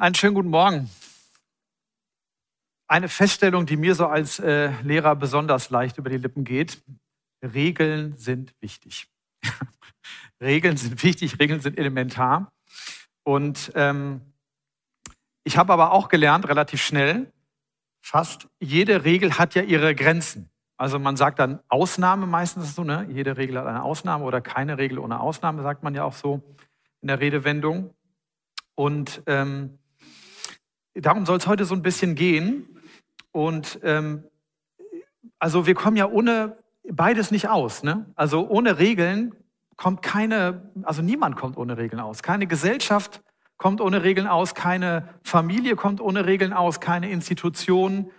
Einen schönen guten Morgen. Eine Feststellung, die mir so als äh, Lehrer besonders leicht über die Lippen geht. Regeln sind wichtig. Regeln sind wichtig, Regeln sind elementar. Und ähm, ich habe aber auch gelernt, relativ schnell, fast jede Regel hat ja ihre Grenzen. Also man sagt dann Ausnahme meistens so, ne? Jede Regel hat eine Ausnahme oder keine Regel ohne Ausnahme, sagt man ja auch so in der Redewendung. Und ähm, darum soll es heute so ein bisschen gehen. Und ähm, also wir kommen ja ohne beides nicht aus. Ne? Also ohne Regeln kommt keine, also niemand kommt ohne Regeln aus. Keine Gesellschaft kommt ohne Regeln aus, keine Familie kommt ohne Regeln aus, keine Institution.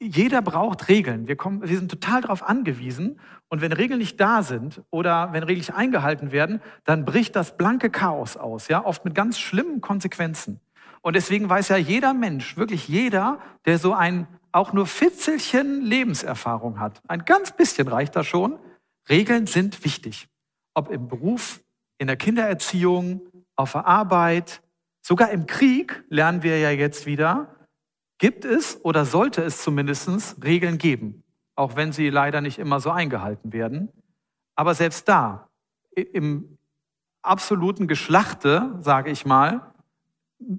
Jeder braucht Regeln. Wir, kommen, wir sind total darauf angewiesen. Und wenn Regeln nicht da sind oder wenn Regeln nicht eingehalten werden, dann bricht das blanke Chaos aus, ja, oft mit ganz schlimmen Konsequenzen. Und deswegen weiß ja jeder Mensch, wirklich jeder, der so ein auch nur Fitzelchen Lebenserfahrung hat, ein ganz bisschen reicht da schon, Regeln sind wichtig. Ob im Beruf, in der Kindererziehung, auf der Arbeit, sogar im Krieg lernen wir ja jetzt wieder, gibt es oder sollte es zumindest Regeln geben, auch wenn sie leider nicht immer so eingehalten werden. Aber selbst da, im absoluten Geschlachte, sage ich mal,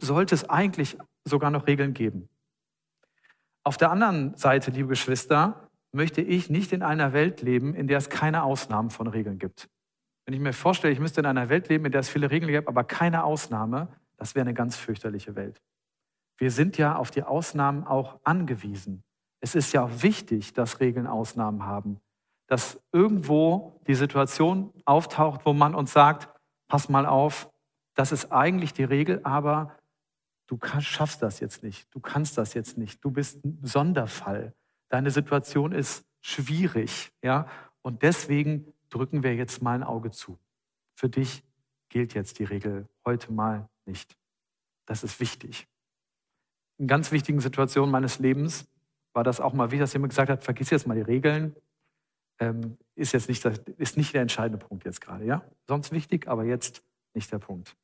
sollte es eigentlich sogar noch Regeln geben. Auf der anderen Seite, liebe Geschwister, möchte ich nicht in einer Welt leben, in der es keine Ausnahmen von Regeln gibt. Wenn ich mir vorstelle, ich müsste in einer Welt leben, in der es viele Regeln gibt, aber keine Ausnahme, das wäre eine ganz fürchterliche Welt. Wir sind ja auf die Ausnahmen auch angewiesen. Es ist ja auch wichtig, dass Regeln Ausnahmen haben. Dass irgendwo die Situation auftaucht, wo man uns sagt, pass mal auf, das ist eigentlich die Regel, aber du kannst, schaffst das jetzt nicht, du kannst das jetzt nicht, du bist ein Sonderfall, deine Situation ist schwierig, ja, und deswegen drücken wir jetzt mal ein Auge zu. Für dich gilt jetzt die Regel heute mal nicht. Das ist wichtig. In ganz wichtigen Situationen meines Lebens war das auch mal wichtig, dass jemand gesagt hat, vergiss jetzt mal die Regeln. Ähm, ist jetzt nicht, ist nicht der entscheidende Punkt jetzt gerade, ja? Sonst wichtig, aber jetzt nicht der Punkt.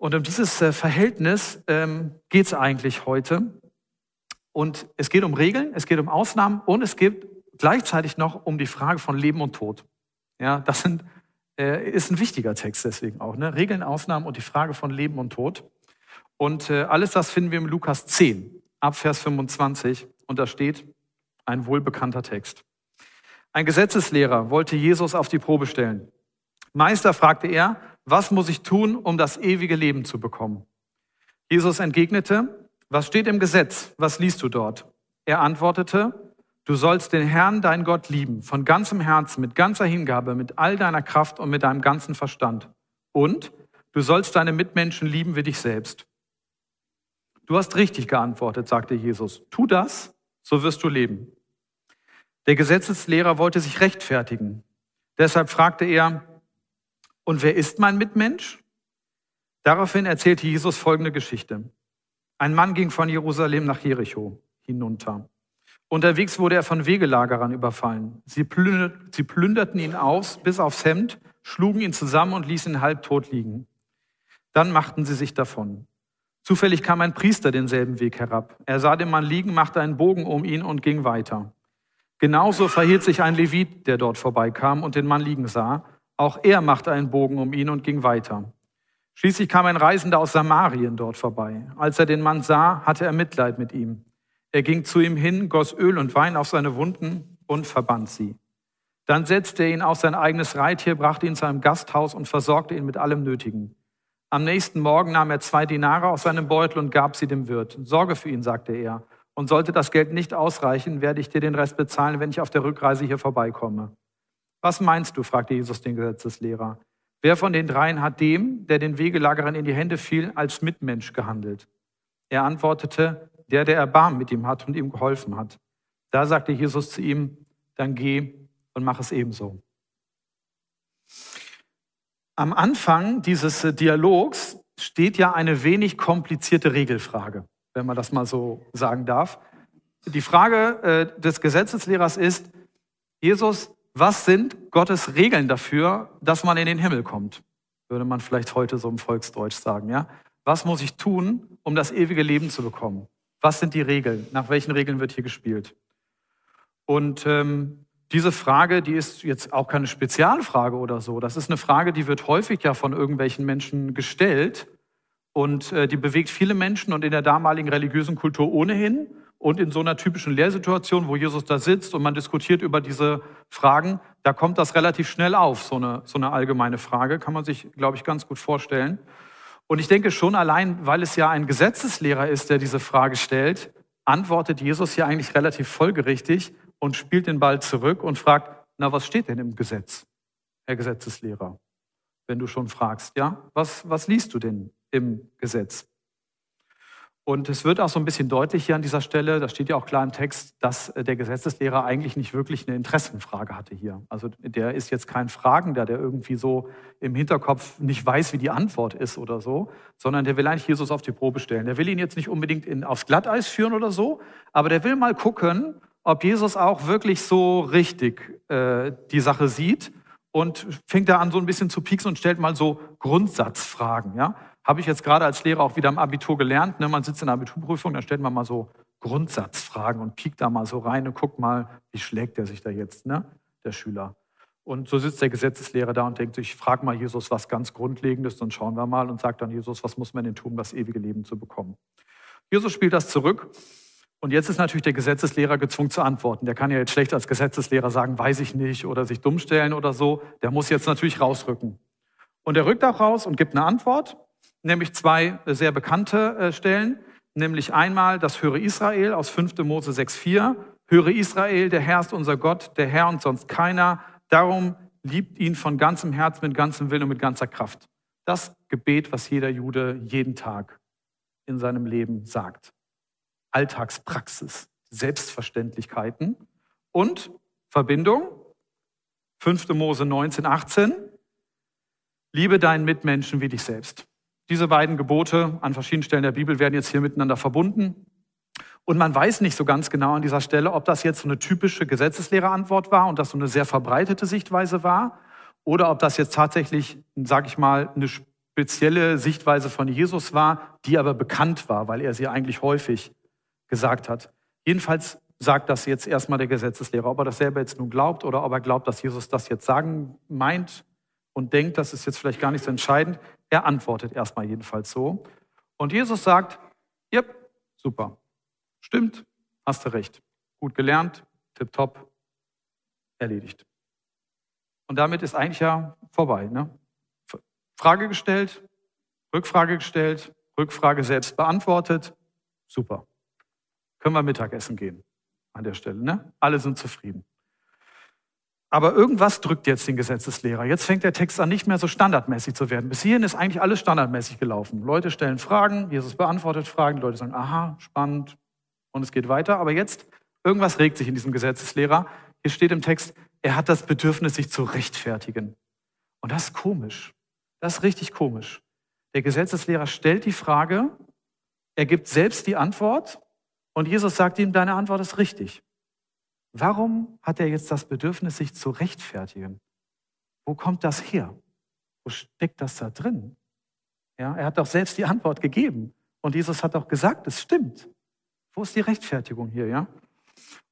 Und um dieses äh, Verhältnis ähm, geht es eigentlich heute. Und es geht um Regeln, es geht um Ausnahmen und es geht gleichzeitig noch um die Frage von Leben und Tod. Ja, das sind, äh, ist ein wichtiger Text deswegen auch. Ne? Regeln, Ausnahmen und die Frage von Leben und Tod. Und äh, alles das finden wir im Lukas 10, ab Vers 25. Und da steht ein wohlbekannter Text. Ein Gesetzeslehrer wollte Jesus auf die Probe stellen. Meister, fragte er, was muss ich tun, um das ewige Leben zu bekommen? Jesus entgegnete, was steht im Gesetz? Was liest du dort? Er antwortete, du sollst den Herrn, dein Gott, lieben, von ganzem Herzen, mit ganzer Hingabe, mit all deiner Kraft und mit deinem ganzen Verstand. Und du sollst deine Mitmenschen lieben wie dich selbst. Du hast richtig geantwortet, sagte Jesus. Tu das, so wirst du leben. Der Gesetzeslehrer wollte sich rechtfertigen. Deshalb fragte er, und wer ist mein Mitmensch? Daraufhin erzählte Jesus folgende Geschichte. Ein Mann ging von Jerusalem nach Jericho hinunter. Unterwegs wurde er von Wegelagerern überfallen. Sie, plünderten ihn aus bis aufs Hemd, schlugen ihn zusammen und ließen ihn halbtot liegen. Dann machten sie sich davon. Zufällig kam ein Priester denselben Weg herab. Er sah den Mann liegen, machte einen Bogen um ihn und ging weiter. Genauso verhielt sich ein Levit, der dort vorbeikam und den Mann liegen sah. Auch er machte einen Bogen um ihn und ging weiter. Schließlich kam ein Reisender aus Samarien dort vorbei. Als er den Mann sah, hatte er Mitleid mit ihm. Er ging zu ihm hin, goss Öl und Wein auf seine Wunden und verband sie. Dann setzte er ihn auf sein eigenes Reittier, brachte ihn zu einem Gasthaus und versorgte ihn mit allem Nötigen. Am nächsten Morgen nahm er zwei Dinare aus seinem Beutel und gab sie dem Wirt. Sorge für ihn, sagte er. Und sollte das Geld nicht ausreichen, werde ich dir den Rest bezahlen, wenn ich auf der Rückreise hier vorbeikomme. Was meinst du? fragte Jesus den Gesetzeslehrer. wer von den dreien hat dem, der den Wegelagerern in die Hände fiel, als Mitmensch gehandelt? Er antwortete, der, der Erbarmen mit ihm hat und ihm geholfen hat. Da sagte Jesus zu ihm, dann geh und mach es ebenso. Am Anfang dieses Dialogs steht ja eine wenig komplizierte Regelfrage, wenn man das mal so sagen darf. Die Frage äh, des Gesetzeslehrers ist, Jesus, was sind Gottes Regeln dafür, dass man in den Himmel kommt? Würde man vielleicht heute so im Volksdeutsch sagen, ja? Was muss ich tun, um das ewige Leben zu bekommen? Was sind die Regeln? Nach welchen Regeln wird hier gespielt? Und ähm, diese Frage, die ist jetzt auch keine Spezialfrage oder so. Das ist eine Frage, die wird häufig ja von irgendwelchen Menschen gestellt und äh, die bewegt viele Menschen und in der damaligen religiösen Kultur ohnehin. Und in so einer typischen Lehrsituation, wo Jesus da sitzt und man diskutiert über diese Fragen, da kommt das relativ schnell auf, so eine, so eine allgemeine Frage, kann man sich, glaube ich, ganz gut vorstellen. Und ich denke schon allein, weil es ja ein Gesetzeslehrer ist, der diese Frage stellt, antwortet Jesus hier eigentlich relativ folgerichtig und spielt den Ball zurück und fragt, na, was steht denn im Gesetz, Herr Gesetzeslehrer? Wenn du schon fragst, ja, was, was liest du denn im Gesetz? Und es wird auch so ein bisschen deutlich hier an dieser Stelle, da steht ja auch klar im Text, dass äh, der Gesetzeslehrer eigentlich nicht wirklich eine Interessenfrage hatte hier. Also der ist jetzt kein Fragender, der irgendwie so im Hinterkopf nicht weiß, wie die Antwort ist oder so, sondern der will eigentlich Jesus auf die Probe stellen. Der will ihn jetzt nicht unbedingt in, aufs Glatteis führen oder so, aber der will mal gucken, ob Jesus auch wirklich so richtig äh, die Sache sieht und fängt da an, so ein bisschen zu pieksen und stellt mal so Grundsatzfragen. Ja? Habe ich jetzt gerade als Lehrer auch wieder im Abitur gelernt. Ne? Man sitzt in der Abiturprüfung, da stellt man mal so Grundsatzfragen und piekt da mal so rein und guckt mal, wie schlägt der sich da jetzt, ne? der Schüler. Und so sitzt der Gesetzeslehrer da und denkt ich frage mal Jesus was ganz Grundlegendes, dann schauen wir mal und sagt dann Jesus, was muss man denn tun, um das ewige Leben zu bekommen? Jesus spielt das zurück und jetzt ist natürlich der Gesetzeslehrer gezwungen zu antworten. Der kann ja jetzt schlecht als Gesetzeslehrer sagen, weiß ich nicht oder sich dumm stellen oder so. Der muss jetzt natürlich rausrücken. Und er rückt auch raus und gibt eine Antwort nämlich zwei sehr bekannte äh, Stellen, nämlich einmal das Höre Israel aus 5. Mose 6,4. Höre Israel, der Herr ist unser Gott, der Herr und sonst keiner. Darum liebt ihn von ganzem Herzen, mit ganzem Willen und mit ganzer Kraft. Das Gebet, was jeder Jude jeden Tag in seinem Leben sagt. Alltagspraxis, Selbstverständlichkeiten und Verbindung. 5. Mose 19, 18. Liebe deinen Mitmenschen wie dich selbst. Diese beiden Gebote an verschiedenen Stellen der Bibel werden jetzt hier miteinander verbunden. Und man weiß nicht so ganz genau an dieser Stelle, ob das jetzt so eine typische Gesetzeslehrerantwort war und das so eine sehr verbreitete Sichtweise war oder ob das jetzt tatsächlich, sage ich mal, eine spezielle Sichtweise von Jesus war, die aber bekannt war, weil er sie eigentlich häufig gesagt hat. Jedenfalls sagt das jetzt erstmal der Gesetzeslehrer. Ob er das selber jetzt nun glaubt oder ob er glaubt, dass Jesus das jetzt sagen meint und denkt, das ist jetzt vielleicht gar nicht so entscheidend. Er antwortet erstmal jedenfalls so. Und Jesus sagt, ja, super, stimmt, hast du recht. Gut gelernt, tipptopp, erledigt. Und damit ist eigentlich ja vorbei. Ne? Frage gestellt, Rückfrage gestellt, Rückfrage selbst beantwortet, super. Können wir Mittagessen gehen an der Stelle. Ne? Alle sind zufrieden. Aber irgendwas drückt jetzt den Gesetzeslehrer. Jetzt fängt der Text an, nicht mehr so standardmäßig zu werden. Bis hierhin ist eigentlich alles standardmäßig gelaufen. Leute stellen Fragen, Jesus beantwortet Fragen, die Leute sagen, aha, spannend, und es geht weiter. Aber jetzt, irgendwas regt sich in diesem Gesetzeslehrer. Hier steht im Text, er hat das Bedürfnis, sich zu rechtfertigen. Und das ist komisch. Das ist richtig komisch. Der Gesetzeslehrer stellt die Frage, er gibt selbst die Antwort und Jesus sagt ihm, deine Antwort ist richtig. Warum hat er jetzt das Bedürfnis, sich zu rechtfertigen? Wo kommt das her? Wo steckt das da drin? Ja, er hat doch selbst die Antwort gegeben. Und Jesus hat auch gesagt, es stimmt. Wo ist die Rechtfertigung hier, ja?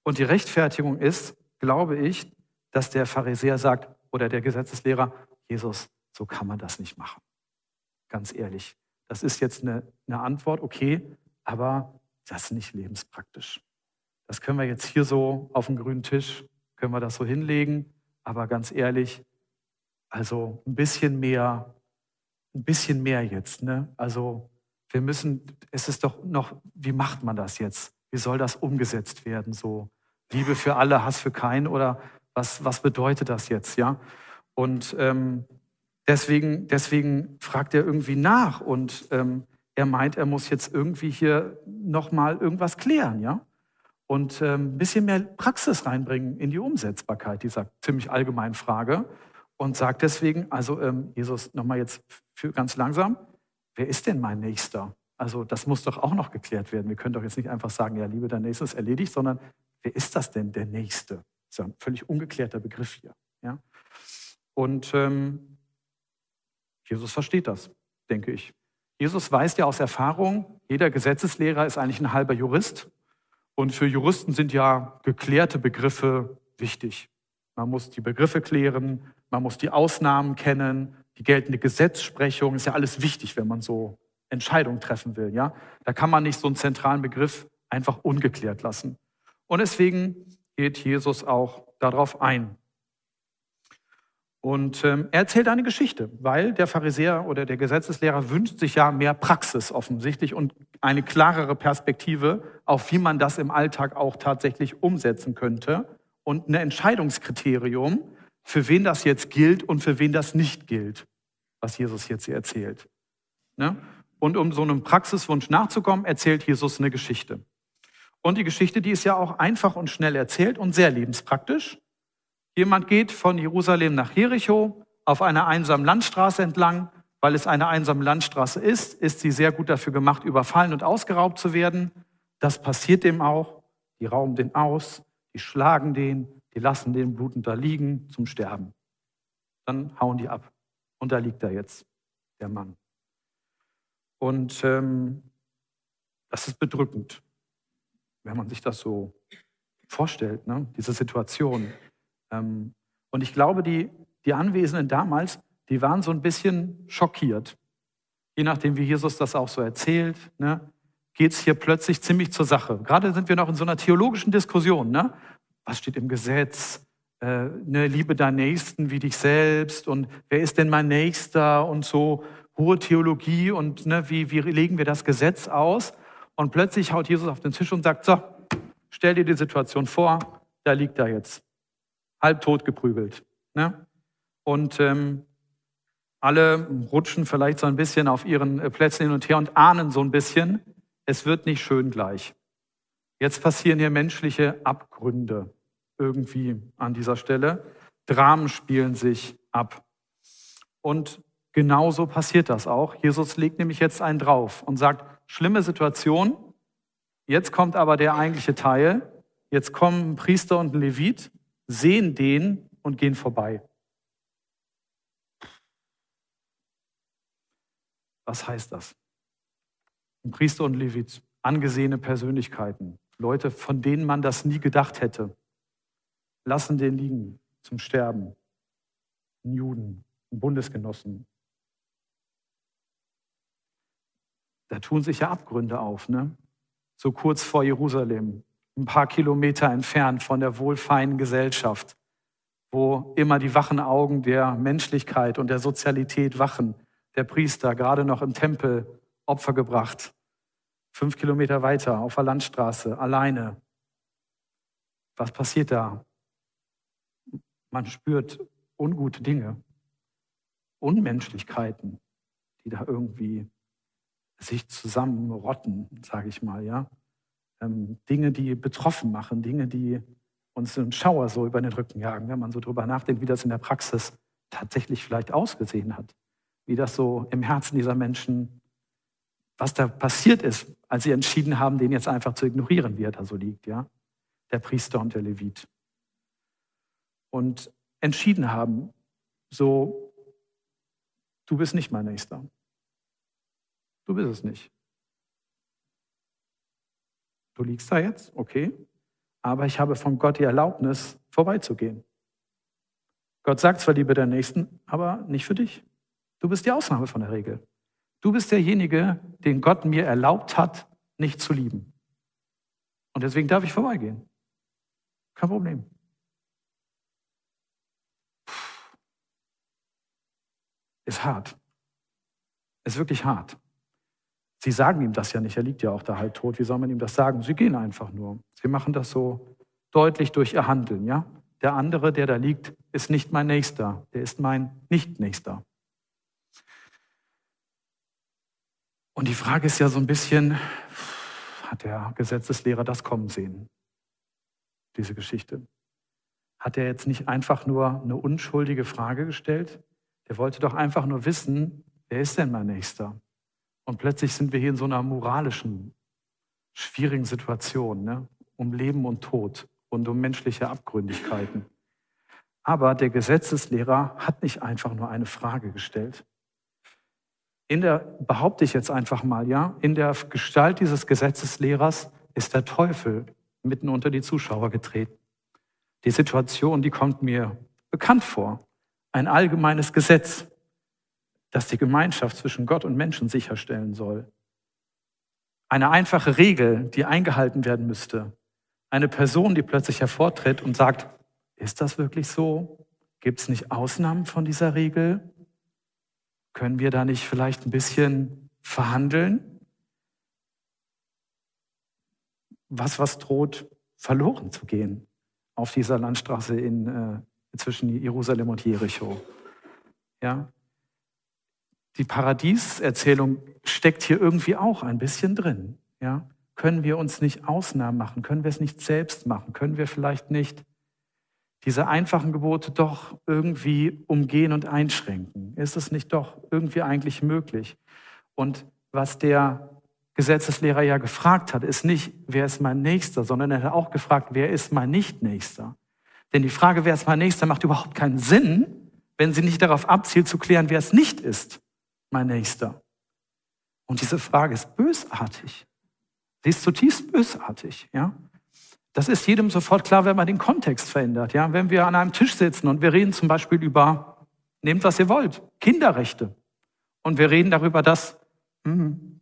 Und die Rechtfertigung ist, glaube ich, dass der Pharisäer sagt oder der Gesetzeslehrer, Jesus, so kann man das nicht machen. Ganz ehrlich. Das ist jetzt eine, eine Antwort, okay, aber das ist nicht lebenspraktisch. Das können wir jetzt hier so auf dem grünen Tisch, können wir das so hinlegen. Aber ganz ehrlich, also ein bisschen mehr, ein bisschen mehr jetzt. Ne? Also wir müssen, es ist doch noch, wie macht man das jetzt? Wie soll das umgesetzt werden? So Liebe für alle, Hass für keinen oder was, was bedeutet das jetzt? Ja? Und ähm, deswegen, deswegen fragt er irgendwie nach und ähm, er meint, er muss jetzt irgendwie hier nochmal irgendwas klären, ja? Und ähm, ein bisschen mehr Praxis reinbringen in die Umsetzbarkeit dieser ziemlich allgemeinen Frage und sagt deswegen, also ähm, Jesus, nochmal jetzt für ganz langsam, wer ist denn mein Nächster? Also das muss doch auch noch geklärt werden. Wir können doch jetzt nicht einfach sagen, ja, Liebe, dein Nächster ist erledigt, sondern wer ist das denn, der Nächste? Das ist ja ein völlig ungeklärter Begriff hier. Ja? Und ähm, Jesus versteht das, denke ich. Jesus weiß ja aus Erfahrung, jeder Gesetzeslehrer ist eigentlich ein halber Jurist. Und für Juristen sind ja geklärte Begriffe wichtig. Man muss die Begriffe klären, man muss die Ausnahmen kennen, die geltende Gesetzsprechung ist ja alles wichtig, wenn man so Entscheidungen treffen will. Ja? Da kann man nicht so einen zentralen Begriff einfach ungeklärt lassen. Und deswegen geht Jesus auch darauf ein. Und ähm, er erzählt eine Geschichte, weil der Pharisäer oder der Gesetzeslehrer wünscht sich ja mehr Praxis offensichtlich und eine klarere Perspektive, auf wie man das im Alltag auch tatsächlich umsetzen könnte und ein Entscheidungskriterium, für wen das jetzt gilt und für wen das nicht gilt, was Jesus jetzt hier erzählt. Ne? Und um so einem Praxiswunsch nachzukommen, erzählt Jesus eine Geschichte. Und die Geschichte, die ist ja auch einfach und schnell erzählt und sehr lebenspraktisch. Jemand geht von Jerusalem nach Jericho auf einer einsamen Landstraße entlang. Weil es eine einsame Landstraße ist, ist sie sehr gut dafür gemacht, überfallen und ausgeraubt zu werden. Das passiert dem auch. Die rauben den aus, die schlagen den, die lassen den blutend da liegen zum Sterben. Dann hauen die ab. Und da liegt er jetzt, der Mann. Und ähm, das ist bedrückend, wenn man sich das so vorstellt, ne? diese Situation. Ähm, und ich glaube, die, die Anwesenden damals, die waren so ein bisschen schockiert. Je nachdem, wie Jesus das auch so erzählt, ne, geht es hier plötzlich ziemlich zur Sache. Gerade sind wir noch in so einer theologischen Diskussion. Ne? Was steht im Gesetz? Äh, ne, liebe deinen Nächsten wie dich selbst und wer ist denn mein Nächster und so hohe Theologie und ne, wie, wie legen wir das Gesetz aus? Und plötzlich haut Jesus auf den Tisch und sagt, so, stell dir die Situation vor, da liegt er jetzt, halbtot geprügelt. Ne? Und ähm, alle rutschen vielleicht so ein bisschen auf ihren äh, Plätzen hin und her und ahnen so ein bisschen, es wird nicht schön gleich. Jetzt passieren hier menschliche Abgründe irgendwie an dieser Stelle. Dramen spielen sich ab. Und genauso passiert das auch. Jesus legt nämlich jetzt einen drauf und sagt, schlimme Situation, jetzt kommt aber der eigentliche Teil. Jetzt kommen Priester und ein Levit, sehen den und gehen vorbei. Was heißt das? Ein Priester und Levit, angesehene Persönlichkeiten, Leute, von denen man das nie gedacht hätte, lassen den liegen zum Sterben. Ein Juden, ein Bundesgenossen. Da tun sich ja Abgründe auf, ne? So kurz vor Jerusalem, ein paar Kilometer entfernt von der wohlfeinen Gesellschaft, wo immer die wachen Augen der Menschlichkeit und der Sozialität wachen der Priester gerade noch im Tempel Opfer gebracht. Fünf Kilometer weiter auf der Landstraße, alleine. Was passiert da? Man spürt ungute Dinge, Unmenschlichkeiten, die da irgendwie sich zusammenrotten, sage ich mal, ja. Ähm, Dinge, die betroffen machen, Dinge, die uns einen Schauer so über den Rücken jagen, wenn man so drüber nachdenkt, wie das in der Praxis tatsächlich vielleicht ausgesehen hat wie das so im Herzen dieser Menschen, was da passiert ist, als sie entschieden haben, den jetzt einfach zu ignorieren, wie er da so liegt, ja. Der Priester und der Levit. Und entschieden haben, so, du bist nicht mein Nächster. Du bist es nicht. Du liegst da jetzt, okay, aber ich habe von Gott die Erlaubnis, vorbeizugehen. Gott sagt zwar, liebe deinen Nächsten, aber nicht für dich. Du bist die Ausnahme von der Regel. Du bist derjenige, den Gott mir erlaubt hat, nicht zu lieben. Und deswegen darf ich vorbeigehen. Kein Problem. Ist hart. Ist wirklich hart. Sie sagen ihm das ja nicht, er liegt ja auch da halt tot. Wie soll man ihm das sagen? Sie gehen einfach nur. Sie machen das so deutlich durch ihr Handeln, ja? Der andere, der da liegt, ist nicht mein Nächster, der ist mein Nicht-Nächster. Und die Frage ist ja so ein bisschen, hat der Gesetzeslehrer das kommen sehen, diese Geschichte? Hat er jetzt nicht einfach nur eine unschuldige Frage gestellt? Der wollte doch einfach nur wissen, wer ist denn mein Nächster? Und plötzlich sind wir hier in so einer moralischen, schwierigen Situation, ne? um Leben und Tod und um menschliche Abgründigkeiten. Aber der Gesetzeslehrer hat nicht einfach nur eine Frage gestellt. In der, behaupte ich jetzt einfach mal, ja, in der Gestalt dieses Gesetzeslehrers ist der Teufel mitten unter die Zuschauer getreten. Die Situation, die kommt mir bekannt vor. Ein allgemeines Gesetz, das die Gemeinschaft zwischen Gott und Menschen sicherstellen soll. Eine einfache Regel, die eingehalten werden müsste. Eine Person, die plötzlich hervortritt und sagt, ist das wirklich so? Gibt es nicht Ausnahmen von dieser Regel? Können wir da nicht vielleicht ein bisschen verhandeln? Was, was droht verloren zu gehen auf dieser Landstraße in, äh, zwischen Jerusalem und Jericho? Ja? Die Paradieserzählung steckt hier irgendwie auch ein bisschen drin. Ja? Können wir uns nicht Ausnahmen machen? Können wir es nicht selbst machen? Können wir vielleicht nicht diese einfachen Gebote doch irgendwie umgehen und einschränken? Ist es nicht doch irgendwie eigentlich möglich? Und was der Gesetzeslehrer ja gefragt hat, ist nicht, wer ist mein Nächster, sondern er hat auch gefragt, wer ist mein Nicht-Nächster? Denn die Frage, wer ist mein Nächster, macht überhaupt keinen Sinn, wenn sie nicht darauf abzielt zu klären, wer es nicht ist, mein Nächster. Und diese Frage ist bösartig. Sie ist zutiefst bösartig, ja? Das ist jedem sofort klar, wenn man den Kontext verändert. Ja? Wenn wir an einem Tisch sitzen und wir reden zum Beispiel über, nehmt was ihr wollt, Kinderrechte. Und wir reden darüber, dass hm,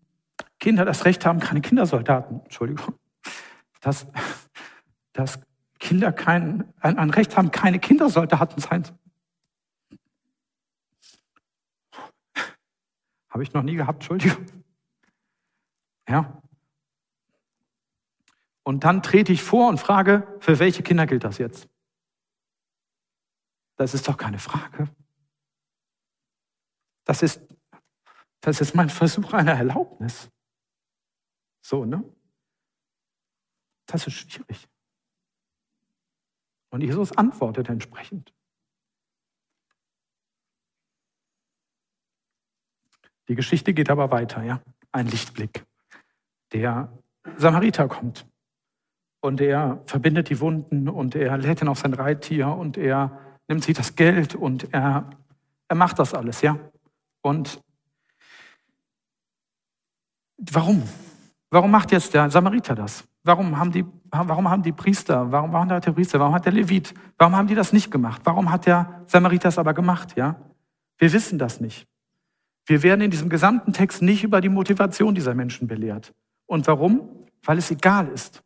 Kinder das Recht haben, keine Kindersoldaten, Entschuldigung, dass, dass Kinder kein, ein, ein Recht haben, keine Kindersoldaten sein. Habe ich noch nie gehabt, Entschuldigung. Ja, und dann trete ich vor und frage, für welche Kinder gilt das jetzt? Das ist doch keine Frage. Das ist, das ist mein Versuch einer Erlaubnis. So, ne? Das ist schwierig. Und Jesus antwortet entsprechend. Die Geschichte geht aber weiter, ja. Ein Lichtblick. Der Samariter kommt und er verbindet die Wunden und er lädt ihn auf sein Reittier und er nimmt sich das Geld und er, er macht das alles, ja. Und warum? Warum macht jetzt der Samariter das? Warum haben die, warum haben die Priester, warum, warum hat der Priester, warum hat der Levit, warum haben die das nicht gemacht? Warum hat der Samariter es aber gemacht, ja? Wir wissen das nicht. Wir werden in diesem gesamten Text nicht über die Motivation dieser Menschen belehrt. Und warum? Weil es egal ist.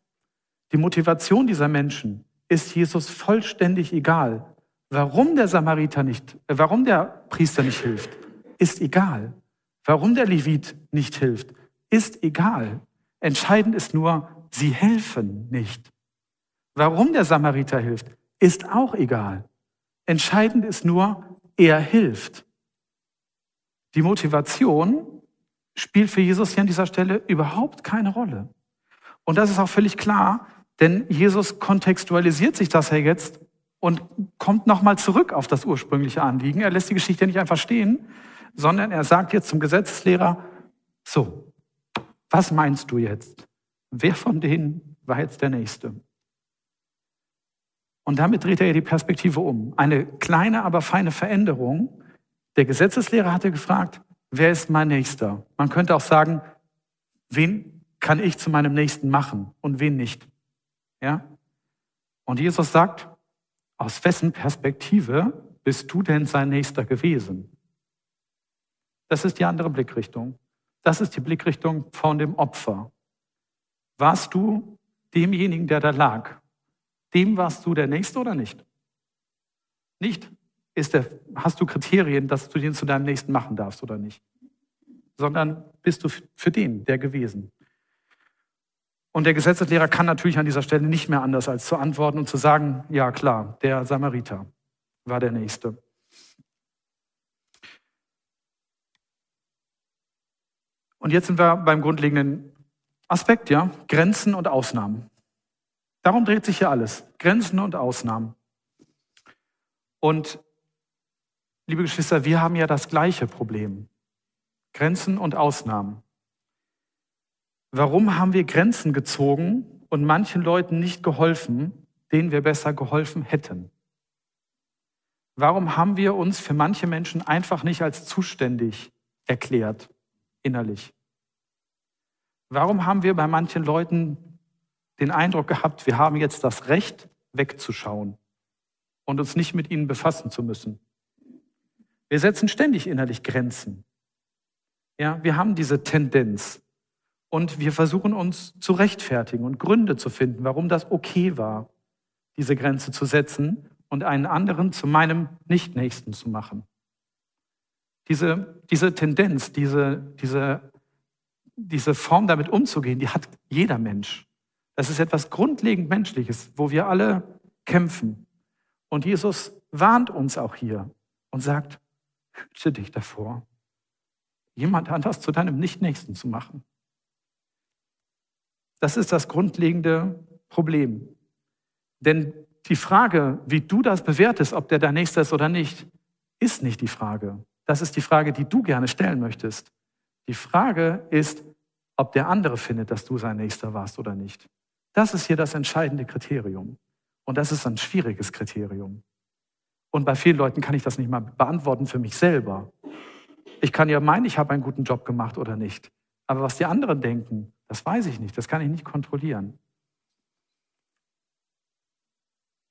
Die Motivation dieser Menschen ist Jesus vollständig egal. Warum der Samariter nicht, äh, warum der Priester nicht hilft, ist egal. Warum der Levit nicht hilft, ist egal. Entscheidend ist nur, sie helfen nicht. Warum der Samariter hilft, ist auch egal. Entscheidend ist nur, er hilft. Die Motivation spielt für Jesus hier an dieser Stelle überhaupt keine Rolle. Und das ist auch völlig klar, denn Jesus kontextualisiert sich das ja jetzt und kommt nochmal zurück auf das ursprüngliche Anliegen. Er lässt die Geschichte nicht einfach stehen, sondern er sagt jetzt zum Gesetzeslehrer, so, was meinst du jetzt? Wer von denen war jetzt der Nächste? Und damit dreht er die Perspektive um. Eine kleine, aber feine Veränderung. Der Gesetzeslehrer hatte gefragt, wer ist mein Nächster? Man könnte auch sagen, wen kann ich zu meinem Nächsten machen und wen nicht? Ja? Und Jesus sagt, aus wessen Perspektive bist du denn sein Nächster gewesen? Das ist die andere Blickrichtung. Das ist die Blickrichtung von dem Opfer. Warst du demjenigen, der da lag? Dem warst du der Nächste oder nicht? Nicht der, hast du Kriterien, dass du den zu deinem Nächsten machen darfst oder nicht, sondern bist du für den der gewesen. Und der Gesetzeslehrer kann natürlich an dieser Stelle nicht mehr anders als zu antworten und zu sagen, ja klar, der Samariter war der Nächste. Und jetzt sind wir beim grundlegenden Aspekt, ja, Grenzen und Ausnahmen. Darum dreht sich hier alles. Grenzen und Ausnahmen. Und liebe Geschwister, wir haben ja das gleiche Problem. Grenzen und Ausnahmen. Warum haben wir Grenzen gezogen und manchen Leuten nicht geholfen, denen wir besser geholfen hätten? Warum haben wir uns für manche Menschen einfach nicht als zuständig erklärt, innerlich? Warum haben wir bei manchen Leuten den Eindruck gehabt, wir haben jetzt das Recht, wegzuschauen und uns nicht mit ihnen befassen zu müssen? Wir setzen ständig innerlich Grenzen. Ja, wir haben diese Tendenz und wir versuchen uns zu rechtfertigen und Gründe zu finden, warum das okay war, diese Grenze zu setzen und einen anderen zu meinem Nichtnächsten zu machen. Diese, diese Tendenz, diese, diese, diese Form damit umzugehen, die hat jeder Mensch. Das ist etwas grundlegend Menschliches, wo wir alle kämpfen. Und Jesus warnt uns auch hier und sagt, hüte dich davor, jemand anders zu deinem Nichtnächsten zu machen. Das ist das grundlegende Problem. Denn die Frage, wie du das bewertest, ob der dein Nächster ist oder nicht, ist nicht die Frage. Das ist die Frage, die du gerne stellen möchtest. Die Frage ist, ob der andere findet, dass du sein Nächster warst oder nicht. Das ist hier das entscheidende Kriterium. Und das ist ein schwieriges Kriterium. Und bei vielen Leuten kann ich das nicht mal beantworten für mich selber. Ich kann ja meinen, ich habe einen guten Job gemacht oder nicht. Aber was die anderen denken, das weiß ich nicht. Das kann ich nicht kontrollieren.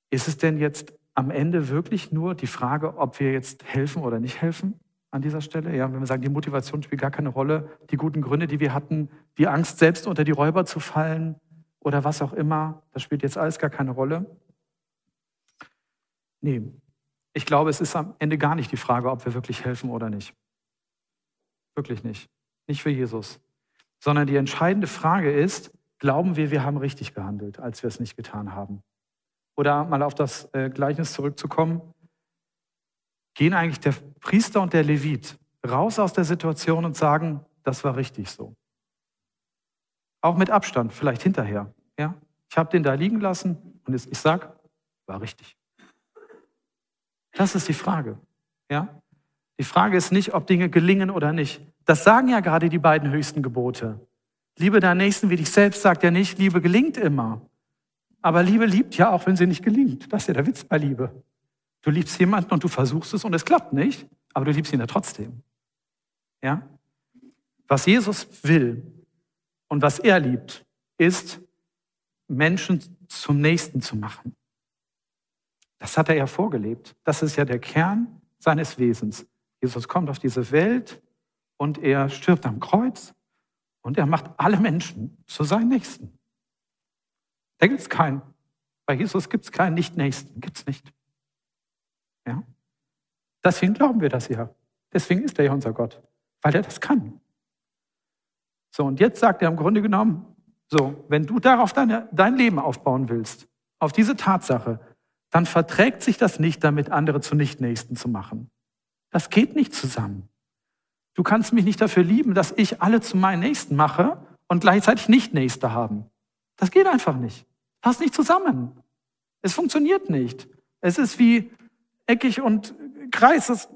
Ist es denn jetzt am Ende wirklich nur die Frage, ob wir jetzt helfen oder nicht helfen an dieser Stelle? Ja, wenn wir sagen, die Motivation spielt gar keine Rolle, die guten Gründe, die wir hatten, die Angst, selbst unter die Räuber zu fallen oder was auch immer, das spielt jetzt alles gar keine Rolle. Nee, ich glaube, es ist am Ende gar nicht die Frage, ob wir wirklich helfen oder nicht. Wirklich nicht. Nicht für Jesus. Sondern die entscheidende Frage ist, glauben wir, wir haben richtig gehandelt, als wir es nicht getan haben? oder mal auf das äh, Gleichnis zurückzukommen, gehen eigentlich der Priester und der Levit raus aus der Situation und sagen, das war richtig so. Auch mit Abstand, vielleicht hinterher. Ja? Ich habe den da liegen lassen und ich sage, war richtig. Das ist die Frage. Ja? Die Frage ist nicht, ob Dinge gelingen oder nicht. Das sagen ja gerade die beiden höchsten Gebote. Liebe deinen Nächsten wie dich selbst sagt ja nicht, Liebe gelingt immer. Aber Liebe liebt ja auch, wenn sie nicht gelingt. Das ist ja der Witz bei Liebe. Du liebst jemanden und du versuchst es und es klappt nicht, aber du liebst ihn ja trotzdem. Ja? Was Jesus will und was er liebt, ist, Menschen zum Nächsten zu machen. Das hat er ja vorgelebt. Das ist ja der Kern seines Wesens. Jesus kommt auf diese Welt und er stirbt am Kreuz und er macht alle Menschen zu seinen Nächsten. Da gibt es keinen. Bei Jesus gibt es keinen Nicht-Nächsten. Gibt es nicht. Ja? Deswegen glauben wir das ja. Deswegen ist er ja unser Gott, weil er das kann. So, und jetzt sagt er im Grunde genommen, so, wenn du darauf deine, dein Leben aufbauen willst, auf diese Tatsache, dann verträgt sich das nicht damit, andere zu Nicht-Nächsten zu machen. Das geht nicht zusammen. Du kannst mich nicht dafür lieben, dass ich alle zu meinen Nächsten mache und gleichzeitig Nicht-Nächste haben. Das geht einfach nicht. Passt nicht zusammen. Es funktioniert nicht. Es ist wie eckig und Kreis. Das,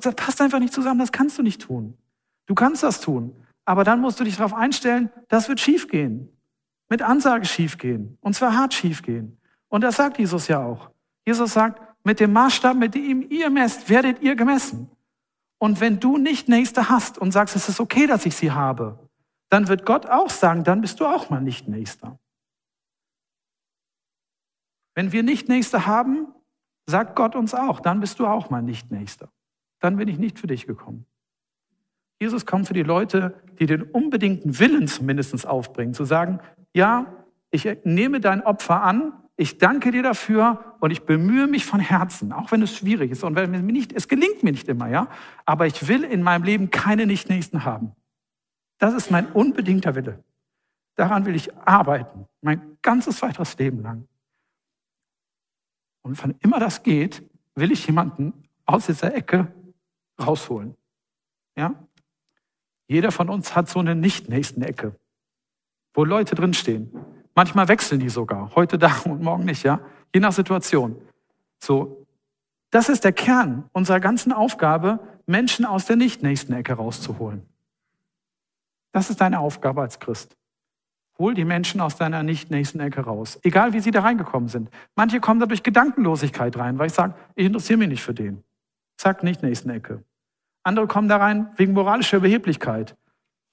das passt einfach nicht zusammen. Das kannst du nicht tun. Du kannst das tun. Aber dann musst du dich darauf einstellen, das wird schiefgehen. Mit Ansage schiefgehen. Und zwar hart schiefgehen. Und das sagt Jesus ja auch. Jesus sagt, mit dem Maßstab, mit dem ihr messt, werdet ihr gemessen. Und wenn du nicht Nächste hast und sagst, es ist okay, dass ich sie habe, dann wird Gott auch sagen, dann bist du auch mal nicht Nächster. Wenn wir nicht Nächste haben, sagt Gott uns auch, dann bist du auch mal nicht Nächster. Dann bin ich nicht für dich gekommen. Jesus kommt für die Leute, die den unbedingten Willen zumindest aufbringen, zu sagen, ja, ich nehme dein Opfer an, ich danke dir dafür und ich bemühe mich von Herzen, auch wenn es schwierig ist und wenn mir nicht, es gelingt mir nicht immer, ja, aber ich will in meinem Leben keine Nichtnächsten haben. Das ist mein unbedingter Wille. Daran will ich arbeiten, mein ganzes weiteres Leben lang. Und wann immer das geht, will ich jemanden aus dieser Ecke rausholen. Ja? Jeder von uns hat so eine nicht-nächsten Ecke, wo Leute drinstehen. Manchmal wechseln die sogar, heute da und morgen nicht, ja? Je nach Situation. So, das ist der Kern unserer ganzen Aufgabe, Menschen aus der nicht-nächsten Ecke rauszuholen. Das ist deine Aufgabe als Christ. Hol die Menschen aus deiner nicht-nächsten Ecke raus. Egal wie sie da reingekommen sind. Manche kommen da durch Gedankenlosigkeit rein, weil ich sage, ich interessiere mich nicht für den. Zack, nicht nächsten Ecke. Andere kommen da rein wegen moralischer Überheblichkeit.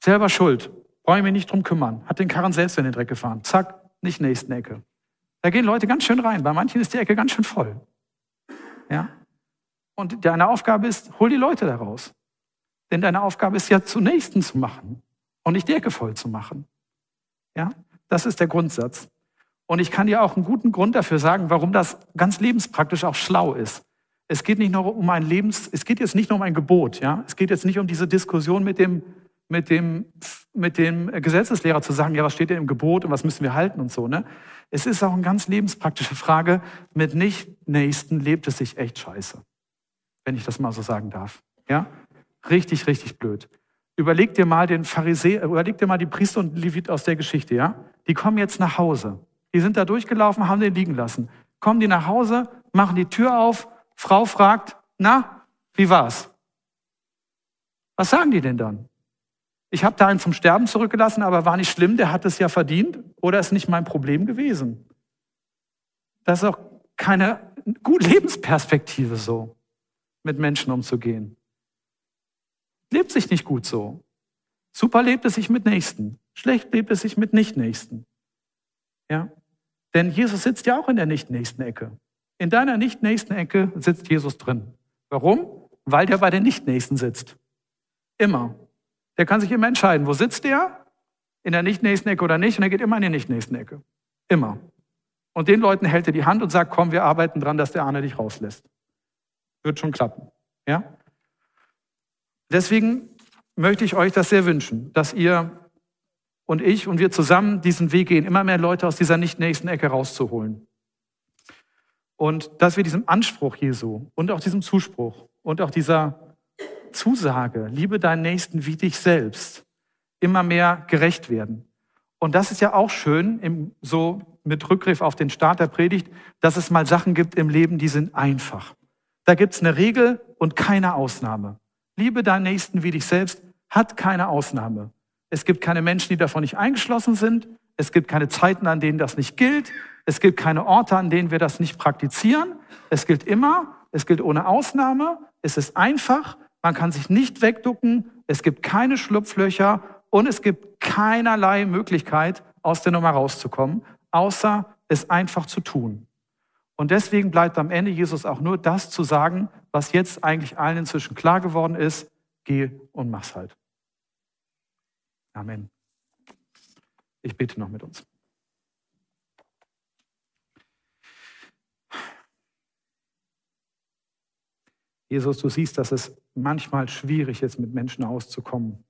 Selber schuld. Brauche ich mich nicht drum kümmern. Hat den Karren selbst in den Dreck gefahren. Zack, nicht nächsten Ecke. Da gehen Leute ganz schön rein. Bei manchen ist die Ecke ganz schön voll. Ja? Und deine Aufgabe ist, hol die Leute da raus. Denn deine Aufgabe ist ja zunächst zu machen und nicht die Ecke voll zu machen. Ja? Das ist der Grundsatz. Und ich kann dir auch einen guten Grund dafür sagen, warum das ganz lebenspraktisch auch schlau ist. Es geht nicht nur um ein Lebens, es geht jetzt nicht nur um ein Gebot, ja. Es geht jetzt nicht um diese Diskussion mit dem, mit dem, mit dem Gesetzeslehrer zu sagen, ja, was steht denn im Gebot und was müssen wir halten und so, ne? Es ist auch eine ganz lebenspraktische Frage. Mit Nicht-Nächsten lebt es sich echt scheiße. Wenn ich das mal so sagen darf. Ja? Richtig, richtig blöd. Überleg dir mal den Pharisäer, überleg dir mal die Priester und Levit aus der Geschichte, ja? Die kommen jetzt nach Hause. Die sind da durchgelaufen, haben den liegen lassen. Kommen die nach Hause, machen die Tür auf Frau fragt, na, wie war's? Was sagen die denn dann? Ich habe da einen zum Sterben zurückgelassen, aber war nicht schlimm, der hat es ja verdient oder ist nicht mein Problem gewesen. Das ist auch keine gute Lebensperspektive so, mit Menschen umzugehen. Lebt sich nicht gut so. Super lebt es sich mit Nächsten. Schlecht lebt es sich mit Nicht-Nächsten. Ja? Denn Jesus sitzt ja auch in der nicht-nächsten Ecke. In deiner nicht-nächsten Ecke sitzt Jesus drin. Warum? Weil der bei den Nicht-Nächsten sitzt. Immer. Der kann sich immer entscheiden, wo sitzt der? In der nicht-nächsten Ecke oder nicht? Und er geht immer in die nicht-nächsten Ecke. Immer. Und den Leuten hält er die Hand und sagt, komm, wir arbeiten dran, dass der Arne dich rauslässt. Wird schon klappen. Ja? Deswegen möchte ich euch das sehr wünschen, dass ihr und ich und wir zusammen diesen Weg gehen, immer mehr Leute aus dieser nicht-nächsten Ecke rauszuholen. Und dass wir diesem Anspruch Jesu und auch diesem Zuspruch und auch dieser Zusage, liebe deinen Nächsten wie dich selbst, immer mehr gerecht werden. Und das ist ja auch schön, im, so mit Rückgriff auf den Start der Predigt, dass es mal Sachen gibt im Leben, die sind einfach. Da gibt es eine Regel und keine Ausnahme. Liebe deinen Nächsten wie dich selbst hat keine Ausnahme. Es gibt keine Menschen, die davon nicht eingeschlossen sind. Es gibt keine Zeiten, an denen das nicht gilt. Es gibt keine Orte, an denen wir das nicht praktizieren. Es gilt immer, es gilt ohne Ausnahme, es ist einfach, man kann sich nicht wegducken, es gibt keine Schlupflöcher und es gibt keinerlei Möglichkeit, aus der Nummer rauszukommen, außer es einfach zu tun. Und deswegen bleibt am Ende Jesus auch nur das zu sagen, was jetzt eigentlich allen inzwischen klar geworden ist, geh und mach's halt. Amen. Ich bete noch mit uns. Jesus, du siehst, dass es manchmal schwierig ist, mit Menschen auszukommen.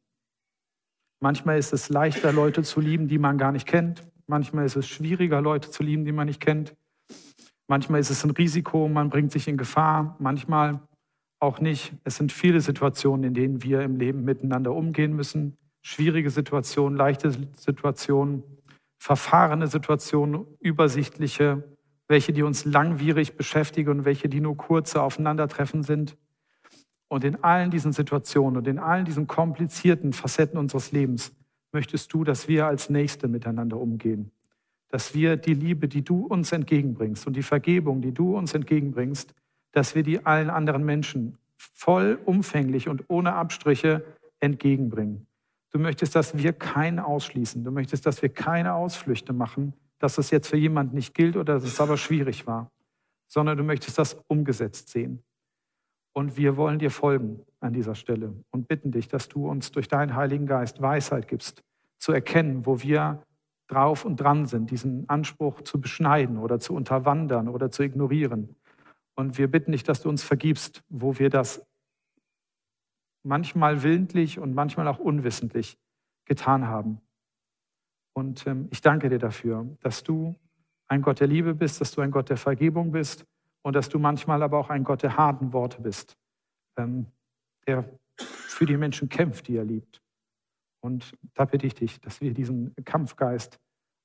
Manchmal ist es leichter, Leute zu lieben, die man gar nicht kennt. Manchmal ist es schwieriger, Leute zu lieben, die man nicht kennt. Manchmal ist es ein Risiko, man bringt sich in Gefahr. Manchmal auch nicht. Es sind viele Situationen, in denen wir im Leben miteinander umgehen müssen. Schwierige Situationen, leichte Situationen, verfahrene Situationen, übersichtliche welche die uns langwierig beschäftigen und welche die nur kurze Aufeinandertreffen sind. Und in allen diesen Situationen und in allen diesen komplizierten Facetten unseres Lebens möchtest du, dass wir als Nächste miteinander umgehen. Dass wir die Liebe, die du uns entgegenbringst und die Vergebung, die du uns entgegenbringst, dass wir die allen anderen Menschen vollumfänglich und ohne Abstriche entgegenbringen. Du möchtest, dass wir keinen ausschließen. Du möchtest, dass wir keine Ausflüchte machen, dass es jetzt für jemanden nicht gilt oder dass es aber schwierig war, sondern du möchtest das umgesetzt sehen. Und wir wollen dir folgen an dieser Stelle und bitten dich, dass du uns durch deinen Heiligen Geist Weisheit gibst, zu erkennen, wo wir drauf und dran sind, diesen Anspruch zu beschneiden oder zu unterwandern oder zu ignorieren. Und wir bitten dich, dass du uns vergibst, wo wir das manchmal willentlich und manchmal auch unwissentlich getan haben. Und ähm, ich danke dir dafür, dass du ein Gott der Liebe bist, dass du ein Gott der Vergebung bist und dass du manchmal aber auch ein Gott der harten Worte bist, ähm, der für die Menschen kämpft, die er liebt. Und da bitte ich dich, dass wir diesen Kampfgeist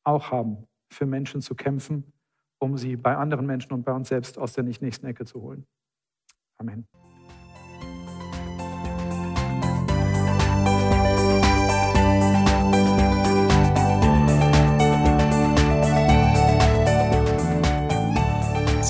auch haben, für Menschen zu kämpfen, um sie bei anderen Menschen und bei uns selbst aus der nicht nächsten Ecke zu holen. Amen.